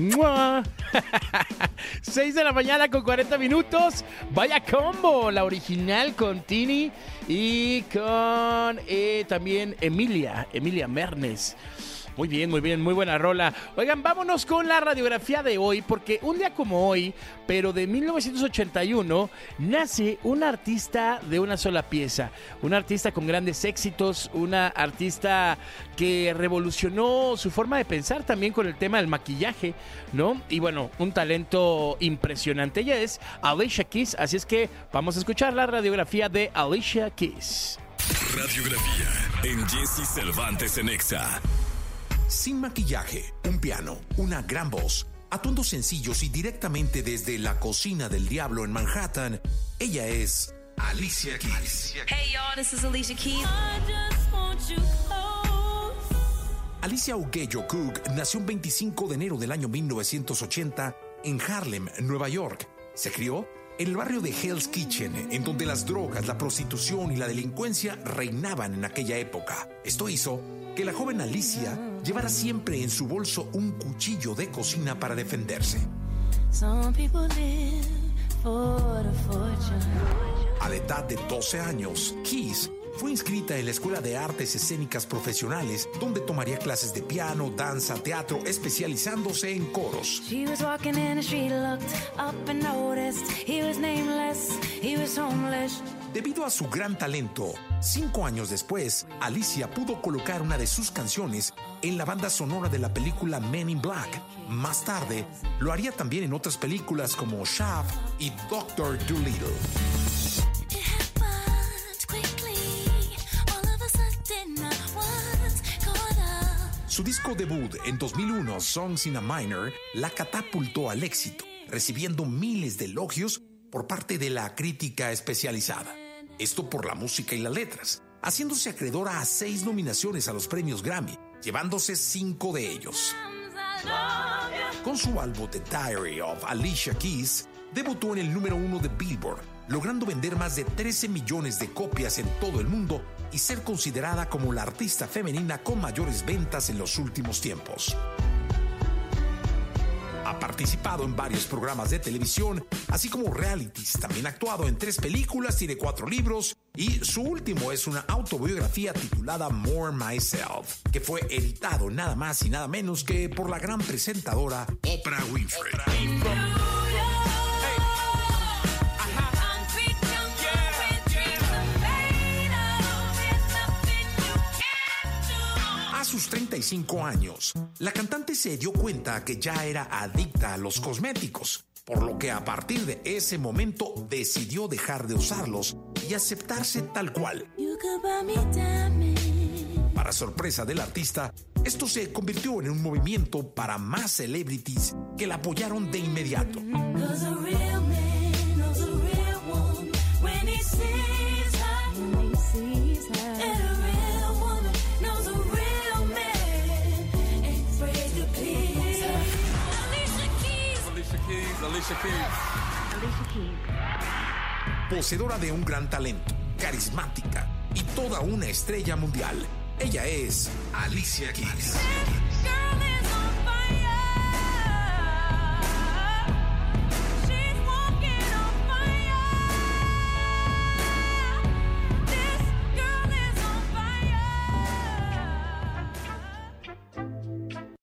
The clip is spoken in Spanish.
¡Mua! 6 de la mañana con 40 minutos. Vaya combo, la original con Tini y con eh, también Emilia, Emilia Mernes. Muy bien, muy bien, muy buena rola. Oigan, vámonos con la radiografía de hoy, porque un día como hoy, pero de 1981, nace un artista de una sola pieza. Un artista con grandes éxitos, una artista que revolucionó su forma de pensar también con el tema del maquillaje, ¿no? Y bueno, un talento impresionante. Ella es Alicia Keys, así es que vamos a escuchar la radiografía de Alicia Keys. Radiografía en Jesse Cervantes en Exa. Sin maquillaje, un piano, una gran voz, atuendos sencillos y directamente desde la cocina del diablo en Manhattan, ella es Alicia Keys. Hey y'all, this is Alicia Keys. Alicia Uguello Cook nació el 25 de enero del año 1980 en Harlem, Nueva York. Se crió en el barrio de Hell's Kitchen, en donde las drogas, la prostitución y la delincuencia reinaban en aquella época. Esto hizo que la joven Alicia llevara siempre en su bolso un cuchillo de cocina para defenderse. A la edad de 12 años, Keys fue inscrita en la Escuela de Artes Escénicas Profesionales, donde tomaría clases de piano, danza, teatro, especializándose en coros. Debido a su gran talento, cinco años después, Alicia pudo colocar una de sus canciones en la banda sonora de la película Men in Black. Más tarde, lo haría también en otras películas como Shaft y Doctor Dolittle. Su disco debut en 2001, Songs in a Minor, la catapultó al éxito, recibiendo miles de elogios por parte de la crítica especializada. Esto por la música y las letras, haciéndose acreedora a seis nominaciones a los premios Grammy, llevándose cinco de ellos. Con su álbum The Diary of Alicia Keys, debutó en el número uno de Billboard, logrando vender más de 13 millones de copias en todo el mundo y ser considerada como la artista femenina con mayores ventas en los últimos tiempos. Ha participado en varios programas de televisión, así como realities. También ha actuado en tres películas, tiene cuatro libros y su último es una autobiografía titulada More Myself, que fue editado nada más y nada menos que por la gran presentadora Oprah Winfrey. A 35 años, la cantante se dio cuenta que ya era adicta a los cosméticos, por lo que a partir de ese momento decidió dejar de usarlos y aceptarse tal cual. Para sorpresa del artista, esto se convirtió en un movimiento para más celebrities que la apoyaron de inmediato. Poseedora de un gran talento, carismática y toda una estrella mundial. Ella es Alicia Keys.